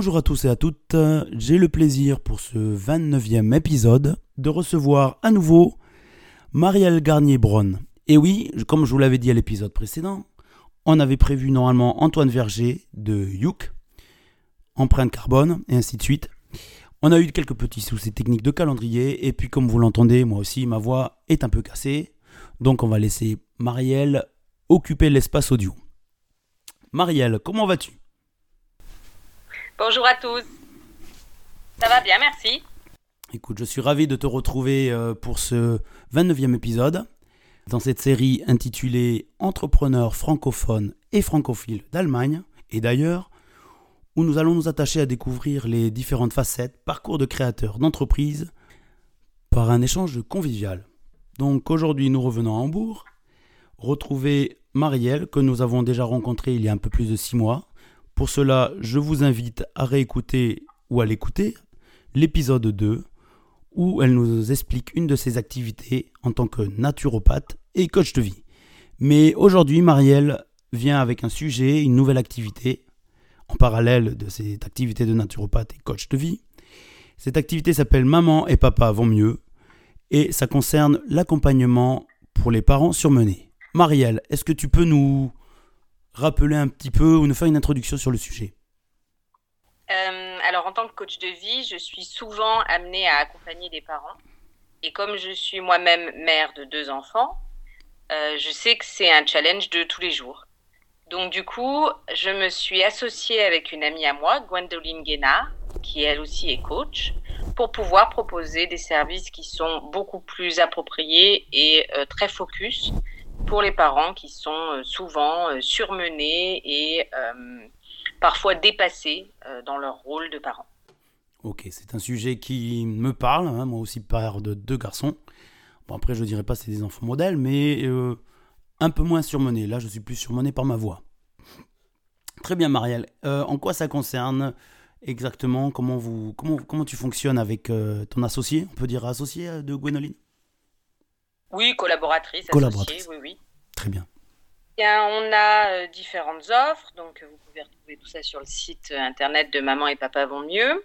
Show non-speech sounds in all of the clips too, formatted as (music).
Bonjour à tous et à toutes, j'ai le plaisir pour ce 29e épisode de recevoir à nouveau Marielle Garnier-Bronn. Et oui, comme je vous l'avais dit à l'épisode précédent, on avait prévu normalement Antoine Verger de Youk, empreinte carbone et ainsi de suite. On a eu quelques petits soucis techniques de calendrier et puis comme vous l'entendez, moi aussi ma voix est un peu cassée. Donc on va laisser Marielle occuper l'espace audio. Marielle, comment vas-tu? Bonjour à tous. Ça va bien, merci. Écoute, je suis ravi de te retrouver euh, pour ce 29e épisode dans cette série intitulée Entrepreneurs francophones et francophiles d'Allemagne et d'ailleurs, où nous allons nous attacher à découvrir les différentes facettes, parcours de créateurs d'entreprises par un échange convivial. Donc aujourd'hui, nous revenons à Hambourg, retrouver Marielle que nous avons déjà rencontrée il y a un peu plus de six mois pour cela, je vous invite à réécouter ou à l'écouter l'épisode 2 où elle nous explique une de ses activités en tant que naturopathe et coach de vie. Mais aujourd'hui, Marielle vient avec un sujet, une nouvelle activité en parallèle de cette activité de naturopathe et coach de vie. Cette activité s'appelle Maman et Papa vont mieux et ça concerne l'accompagnement pour les parents surmenés. Marielle, est-ce que tu peux nous rappeler un petit peu ou nous faire une introduction sur le sujet euh, Alors, en tant que coach de vie, je suis souvent amenée à accompagner des parents. Et comme je suis moi-même mère de deux enfants, euh, je sais que c'est un challenge de tous les jours. Donc, du coup, je me suis associée avec une amie à moi, Gwendoline Guénard, qui elle aussi est coach, pour pouvoir proposer des services qui sont beaucoup plus appropriés et euh, très focus pour les parents qui sont euh, souvent euh, surmenés et euh, parfois dépassés dans leur rôle de parents. Ok, c'est un sujet qui me parle, hein, moi aussi père de deux garçons. Bon après je dirais pas c'est des enfants modèles, mais un peu moins surmenés. Là je suis plus surmené par ma voix. Très bien Marielle, en quoi ça concerne exactement? Comment, vous, comment, comment tu fonctionnes avec ton associé On peut dire associé de Gwénoline? Oui, collaboratrice, collaboratrice. oui, oui. Très bien. on a euh, différentes offres, donc vous pouvez retrouver tout ça sur le site internet de Maman et Papa vont mieux.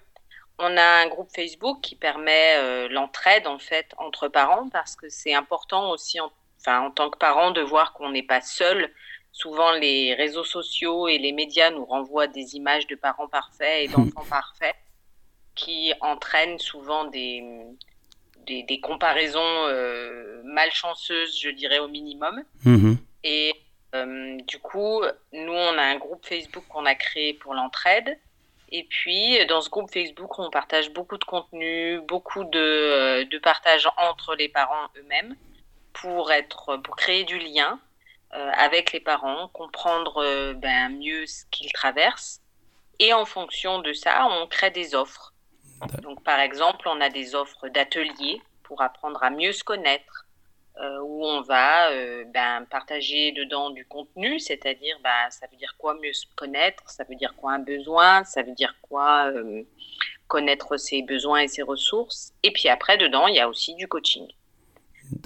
On a un groupe Facebook qui permet euh, l'entraide en fait entre parents parce que c'est important aussi, en, enfin en tant que parent, de voir qu'on n'est pas seul. Souvent, les réseaux sociaux et les médias nous renvoient des images de parents parfaits et d'enfants (laughs) parfaits qui entraînent souvent des, des, comparaisons euh, malchanceuses, je dirais au minimum. Mhm. Et euh, du coup, nous, on a un groupe Facebook qu'on a créé pour l'entraide. Et puis, dans ce groupe Facebook, on partage beaucoup de contenu, beaucoup de, euh, de partage entre les parents eux-mêmes pour, être, pour créer du lien avec les parents, comprendre ben, mieux ce qu'ils traversent. Et en fonction de ça, on crée des offres. Donc, par exemple, on a des offres d'ateliers pour apprendre à mieux se connaître, euh, on va euh, ben, partager dedans du contenu, c'est-à-dire ben, ça veut dire quoi mieux se connaître, ça veut dire quoi un besoin, ça veut dire quoi euh, connaître ses besoins et ses ressources. Et puis après, dedans, il y a aussi du coaching.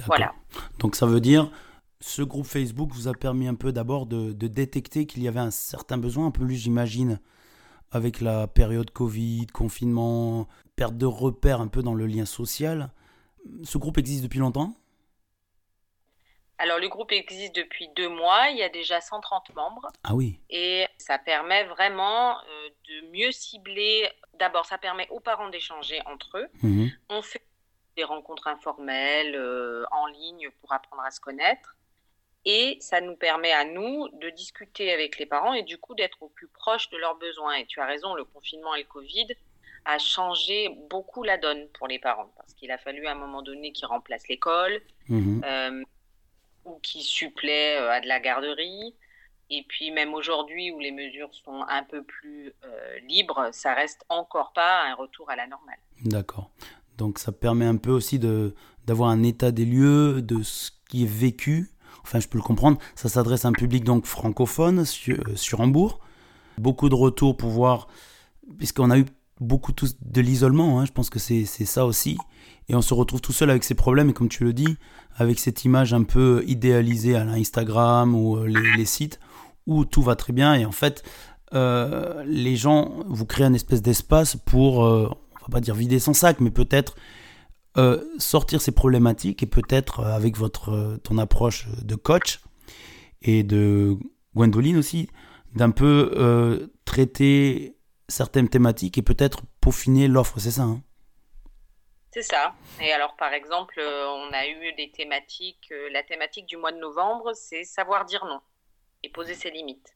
Voilà. Donc ça veut dire, ce groupe Facebook vous a permis un peu d'abord de, de détecter qu'il y avait un certain besoin, un peu plus j'imagine, avec la période Covid, confinement, perte de repères un peu dans le lien social. Ce groupe existe depuis longtemps? Alors, le groupe existe depuis deux mois. Il y a déjà 130 membres. Ah oui. Et ça permet vraiment euh, de mieux cibler. D'abord, ça permet aux parents d'échanger entre eux. Mhm. On fait des rencontres informelles euh, en ligne pour apprendre à se connaître. Et ça nous permet à nous de discuter avec les parents et du coup d'être au plus proche de leurs besoins. Et tu as raison, le confinement et le Covid a changé beaucoup la donne pour les parents parce qu'il a fallu à un moment donné qu'ils remplacent l'école mhm. euh, ou qu'ils suppléent euh, à de la garderie. Et puis même aujourd'hui où les mesures sont un peu plus euh, libres, ça reste encore pas un retour à la normale. D'accord. Donc ça permet un peu aussi de d'avoir un état des lieux de ce qui est vécu enfin je peux le comprendre, ça s'adresse à un public donc francophone sur, euh, sur Hambourg. Beaucoup de retours pour voir, puisqu'on a eu beaucoup de l'isolement, hein, je pense que c'est ça aussi. Et on se retrouve tout seul avec ses problèmes, et comme tu le dis, avec cette image un peu idéalisée à l'Instagram ou euh, les, sites, où tout va très bien, et en fait, les gens, vous créez un espèce d'espace pour, on va pas dire vider son sac, mais peut-être sortir ces problématiques et peut-être avec votre ton approche de coach et de Gwendoline aussi, d'un peu traiter certaines thématiques et peut-être peaufiner l'offre, c'est ça hein? C'est ça. Et alors, par exemple, euh, on a eu des thématiques. Euh, la thématique du mois de novembre, c'est savoir dire non et poser ses limites.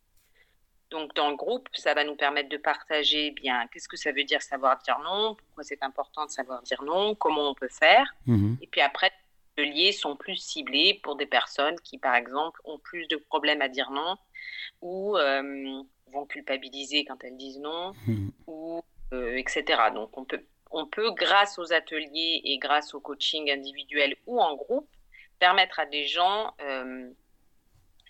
Donc, dans le groupe, ça va nous permettre de partager bien qu'est-ce que ça veut dire savoir dire non, pourquoi c'est important de savoir dire non, comment on peut faire. Mhm. Et puis après, les liens sont plus ciblés pour des personnes qui, par exemple, ont plus de problèmes à dire non ou euh, vont culpabiliser quand elles disent non, mhm. ou etc. Donc, on peut on peut, grâce aux ateliers et grâce au coaching individuel ou en groupe, permettre à des gens euh,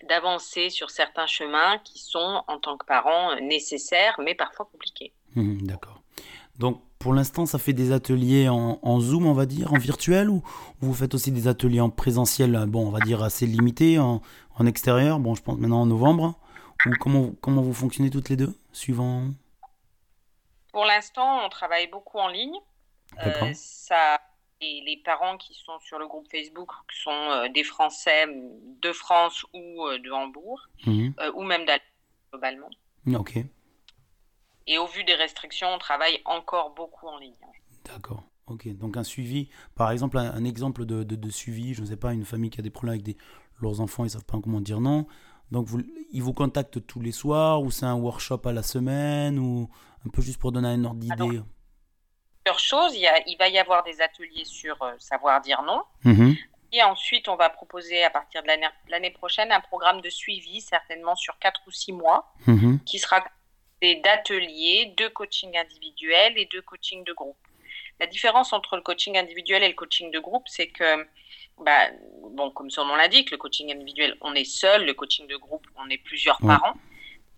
d'avancer sur certains chemins qui sont, en tant que parents, nécessaires, mais parfois compliqués. Mmh, d'accord. Donc, pour l'instant, ça fait des ateliers en, Zoom, on va dire, en virtuel, ou vous faites aussi des ateliers en présentiel, bon, on va dire assez limités, en, extérieur, bon, je pense maintenant en novembre, ou comment, comment vous fonctionnez toutes les deux, suivant pour l'instant, on travaille beaucoup en ligne. Euh, ça, et les parents qui sont sur le groupe Facebook sont euh, des Français de France ou euh, de Hambourg, mhm. ou même d'Allemagne globalement. Ok. Et au vu des restrictions, on travaille encore beaucoup en ligne. D'accord. Ok. Donc un suivi, par exemple, un, exemple de, de, suivi, je ne sais pas, une famille qui a des problèmes avec des, leurs enfants, ils ne savent pas comment dire non. Donc vous, ils vous contactent tous les soirs ou c'est un workshop à la semaine ou un peu juste pour donner un ordre d'idée? Plusieurs choses. Il, il, va y avoir des ateliers sur euh, savoir dire non. Mhm. Et ensuite, on va proposer à partir de l'année prochaine un programme de suivi, certainement sur 4 ou 6 mois, mhm. qui sera d'ateliers, de coaching individuel et de coaching de groupe. La différence entre le coaching individuel et le coaching de groupe, c'est que, bah, bon, comme son nom l'indique, le coaching individuel, on est seul, le coaching de groupe, on est plusieurs parents.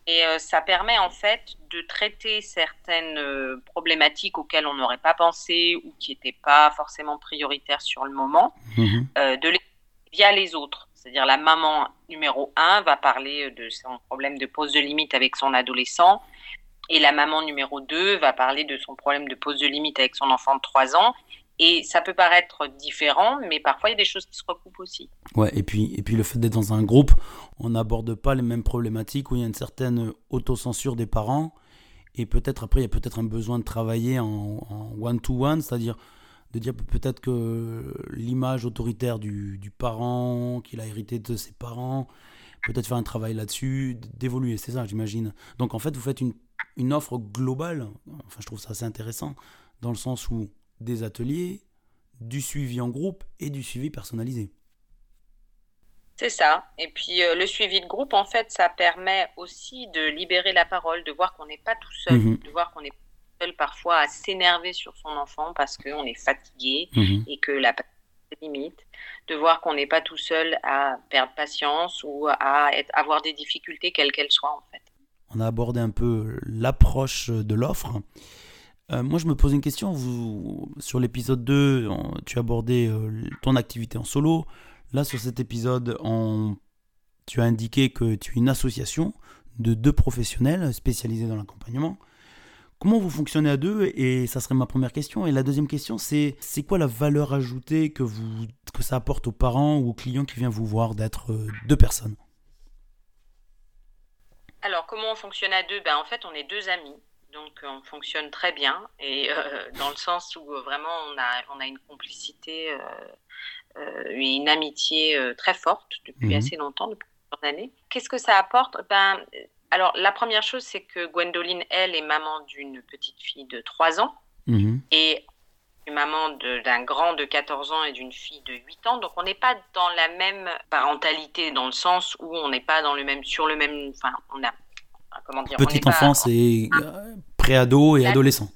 Et euh, ça permet en fait de traiter certaines euh, problématiques auxquelles on n'aurait pas pensé ou qui n'étaient pas forcément prioritaires sur le moment, mhm. euh, de les, via les autres. C'est-à-dire la maman numéro 1 va parler de son problème de pose de limite avec son adolescent et la maman numéro 2 va parler de son problème de pose de limite avec son enfant de 3 ans et ça peut paraître différent, mais parfois il y a des choses qui se recoupent aussi. Ouais, et puis, et puis le fait d'être dans un groupe, on n'aborde pas les mêmes problématiques où il y a une certaine autocensure des parents. Et peut-être après, il y a peut-être un besoin de travailler en one-to-one, c'est-à-dire de dire peut-être que l'image autoritaire du, du parent, qu'il a hérité de ses parents, peut-être faire un travail là-dessus, d'évoluer, c'est ça, j'imagine. Donc en fait, vous faites une, une offre globale, enfin je trouve ça assez intéressant, dans le sens où des ateliers, du suivi en groupe et du suivi personnalisé. C'est ça. Et puis euh, le suivi de groupe, en fait, ça permet aussi de libérer la parole, de voir qu'on n'est pas tout seul, mhm. de voir qu'on est seul parfois à s'énerver sur son enfant parce qu'on est fatigué mhm. et que la limite, de voir qu'on n'est pas tout seul à perdre patience ou à avoir des difficultés quelles qu'elles soient en fait. On a abordé un peu l'approche de l'offre. Euh, moi, je me pose une question. Vous, sur l'épisode 2, tu abordé euh, ton activité en solo. Là, sur cet épisode, tu as indiqué que tu es une association de deux professionnels spécialisés dans l'accompagnement. Comment vous fonctionnez à deux Et ça serait ma première question. Et la deuxième question, c'est c'est quoi la valeur ajoutée que, vous, que ça apporte aux parents ou aux clients qui viennent vous voir d'être euh, deux personnes? Alors, comment on fonctionne à deux? Ben, En fait, on est deux amis donc on fonctionne très bien et euh, (laughs) dans le sens où euh, vraiment on a, on a une complicité euh, et une amitié très forte depuis mhm. assez longtemps, depuis plusieurs années. Qu'est-ce que ça apporte? Ben, Alors la première chose c'est que Gwendoline, elle, est maman d'une petite fille de 3 ans mhm. et une maman d'un grand de 14 ans et d'une fille de 8 ans. Donc on n'est pas dans la même parentalité dans le sens où on n'est pas dans le même, sur le même... Enfin, on a Petite enfance et euh, préado et adolescent.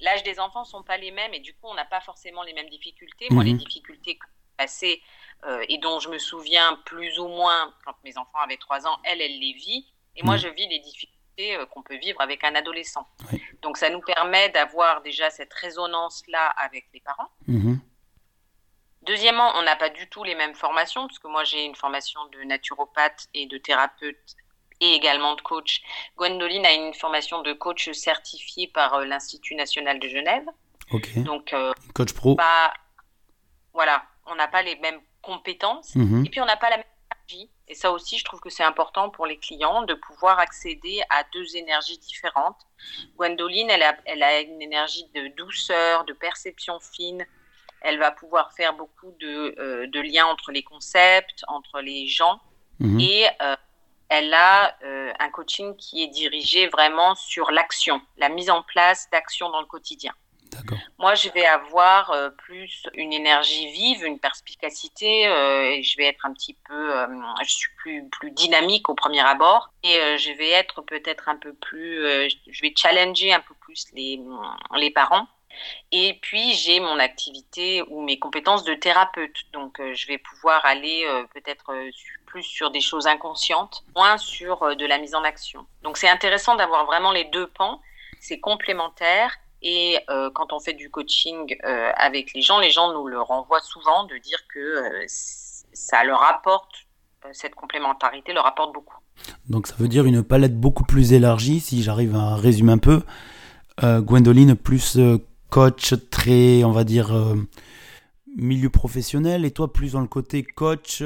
L'âge des enfants sont pas les mêmes et du coup on n'a pas forcément les mêmes difficultés. Moi les mhm. difficultés que euh, et dont je me souviens plus ou moins quand mes enfants avaient 3 ans, elle, elle les vit et moi mhm. je vis les difficultés euh, qu'on peut vivre avec un adolescent. Donc ça nous permet d'avoir déjà cette résonance-là avec les parents. Mhm. Deuxièmement, on n'a pas du tout les mêmes formations, parce que moi j'ai une formation de naturopathe et de thérapeute et également de coach. Gwendoline a une formation de coach certifié par euh, l'Institut national de Genève. Ok. Donc, Coach pro. pas, voilà, on n'a pas les mêmes compétences Mhm. et puis on n'a pas la même énergie. Et ça aussi, je trouve que c'est important pour les clients de pouvoir accéder à deux énergies différentes. Gwendoline, elle a, elle a une énergie de douceur, de perception fine. Elle va pouvoir faire beaucoup de, euh, de liens entre les concepts, entre les gens. Mhm. Et euh, elle a euh, un coaching qui est dirigé vraiment sur l'action, la mise en place d'actions dans le quotidien. Moi, je vais avoir euh, plus une énergie vive, une perspicacité, euh, je vais être un petit peu, euh, je suis plus dynamique au premier abord, et je vais être peut-être un peu plus, je vais challenger un peu plus les parents. Et puis j'ai mon activité ou mes compétences de thérapeute, donc je vais pouvoir aller peut-être plus sur des choses inconscientes, moins sur de la mise en action. Donc c'est intéressant d'avoir vraiment les deux pans, c'est complémentaire. Et euh, quand on fait du coaching euh, avec les gens, les gens nous le renvoient souvent de dire que euh, ça leur apporte, cette complémentarité leur apporte beaucoup. Donc ça veut dire une palette beaucoup plus élargie, si j'arrive à résumer un peu. Gwendoline plus coach très, on va dire, milieu professionnel, et toi plus dans le côté coach,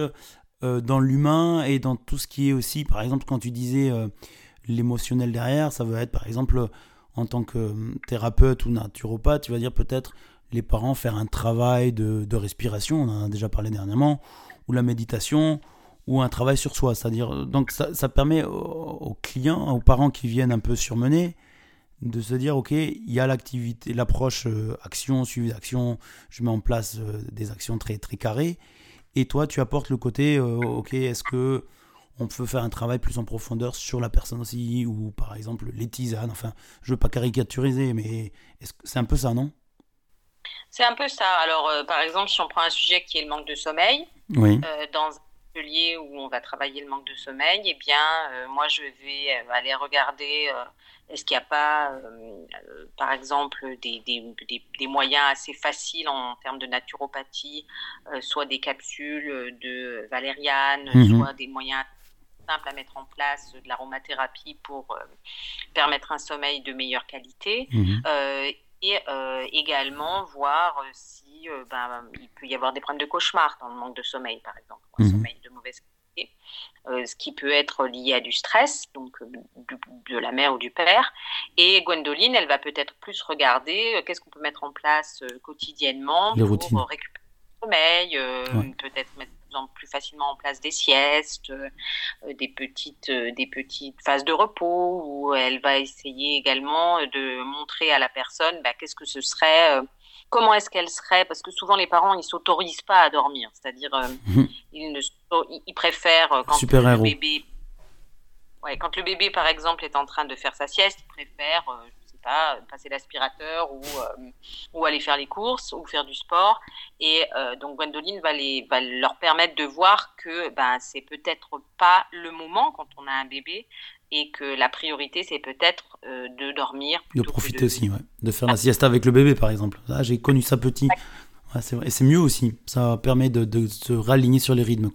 dans l'humain et dans tout ce qui est aussi, par exemple, quand tu disais l'émotionnel derrière, ça veut être par exemple en tant que euh, thérapeute ou naturopathe, tu vas dire peut-être les parents faire un travail de, de respiration, on en a déjà parlé dernièrement, ou la méditation, ou un travail sur soi. C'est-à-dire, donc ça, permet aux, clients, aux parents qui viennent un peu surmenés, de se dire, ok, il y a l'activité, l'approche euh, action, suivi d'action, je mets en place euh, des actions très, très carrées, et toi, tu apportes le côté, euh, ok, est-ce que on peut faire un travail plus en profondeur sur la personne aussi, ou par exemple les tisanes, enfin, je veux pas caricaturiser, mais c'est un peu ça, non? C'est un peu ça. Alors euh, par exemple, si on prend un sujet qui est le manque de sommeil, Oui. euh, dans un atelier où on va travailler le manque de sommeil, eh bien, euh, moi, je vais aller regarder est-ce qu'il n'y a pas, par exemple, des, des, des, des moyens assez faciles en termes de naturopathie, soit des capsules de valériane, Mhm. soit des moyens simples à mettre en place, de l'aromathérapie pour euh, permettre un sommeil de meilleure qualité. Mhm. Euh, et euh, également voir si ben, il peut y avoir des problèmes de cauchemar dans le manque de sommeil, par exemple, un Mhm. sommeil de mauvaise qualité, euh, ce qui peut être lié à du stress, donc euh, du- de la mère ou du père. Et Gwendoline, elle va peut-être plus regarder euh, qu'est-ce qu'on peut mettre en place quotidiennement Les pour routines. récupérer sommeil, euh, peut-être mettre plus en- plus facilement en place des siestes, euh, des petites euh, des petites phases de repos où elle va essayer également de montrer à la personne bah, qu'est-ce que ce serait euh, comment est-ce qu'elle serait parce que souvent les parents ils s'autorisent pas à dormir. C'est-à-dire Mhm. ils ne préfèrent quand le bébé ouais, quand le bébé par exemple est en train de faire sa sieste ils préfèrent pas passer l'aspirateur ou euh, ou aller faire les courses ou faire du sport et euh, donc Gwendoline va, les, va leur permettre de voir que ben, c'est peut-être pas le moment quand on a un bébé et que la priorité c'est peut-être euh, de dormir. De profiter de- aussi, ouais. De faire la sieste avec le bébé, par exemple. Ah, j'ai connu ça petit. Ouais, c'est vrai. Et c'est mieux aussi. Ça permet de, de se raligner sur les rythmes.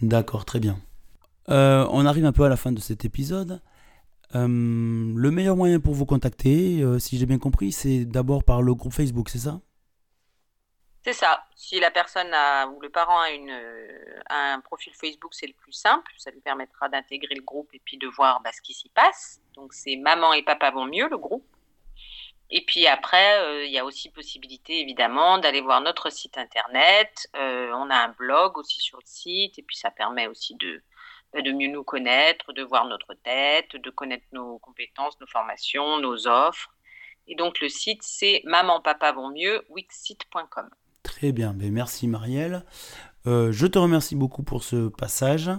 D'accord, très bien. Euh, on arrive un peu à la fin de cet épisode. Euh, le meilleur moyen pour vous contacter, euh, si j'ai bien compris, c'est d'abord par le groupe Facebook, c'est ça? C'est ça. Si la personne a, ou le parent a une, euh, un profil Facebook, c'est le plus simple. Ça lui permettra d'intégrer le groupe et puis de voir bah, ce qui s'y passe. Donc c'est Maman et Papa vont mieux, le groupe. Et puis après, il y a aussi possibilité évidemment d'aller voir notre site internet. On a un blog aussi sur le site et puis ça permet aussi de, de mieux nous connaître, de voir notre tête, de connaître nos compétences, nos formations, nos offres. Et donc le site c'est maman papa vont mieux wixsite.com. Très bien, ben merci Marielle. Euh, je te remercie beaucoup pour ce passage.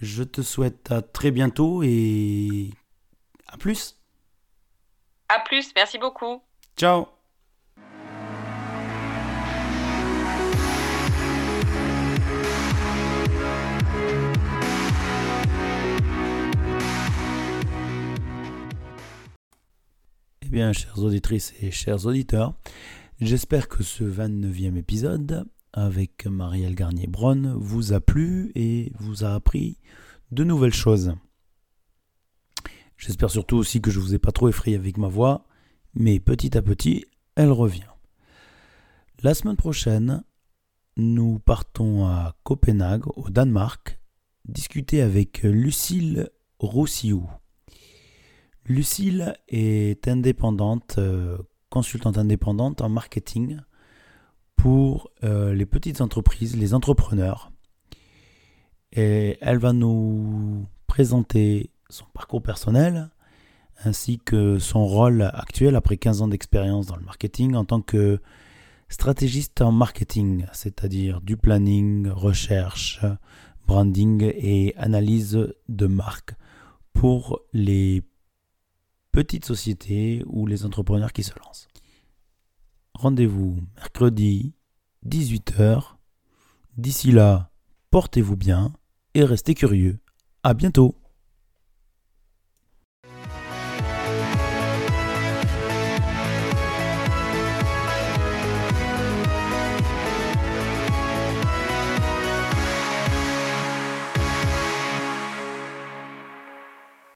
Je te souhaite à très bientôt et à plus. À plus, merci beaucoup. Ciao Bien, chères auditrices et chers auditeurs, j'espère que ce 29e épisode avec Marielle Garnier-Bronn vous a plu et vous a appris de nouvelles choses. J'espère surtout aussi que je vous ai pas trop effrayé avec ma voix, mais petit à petit, elle revient. La semaine prochaine, nous partons à Copenhague, au Danemark, discuter avec Lucille Roussillou. Lucille est indépendante, euh, consultante indépendante en marketing pour euh, les petites entreprises, les entrepreneurs. Et elle va nous présenter son parcours personnel ainsi que son rôle actuel après 15 ans d'expérience dans le marketing en tant que stratégiste en marketing, c'est-à-dire du planning, recherche, branding et analyse de marque pour les petites sociétés ou les entrepreneurs qui se lancent. Rendez-vous mercredi 18h. D'ici là, portez-vous bien et restez curieux. À bientôt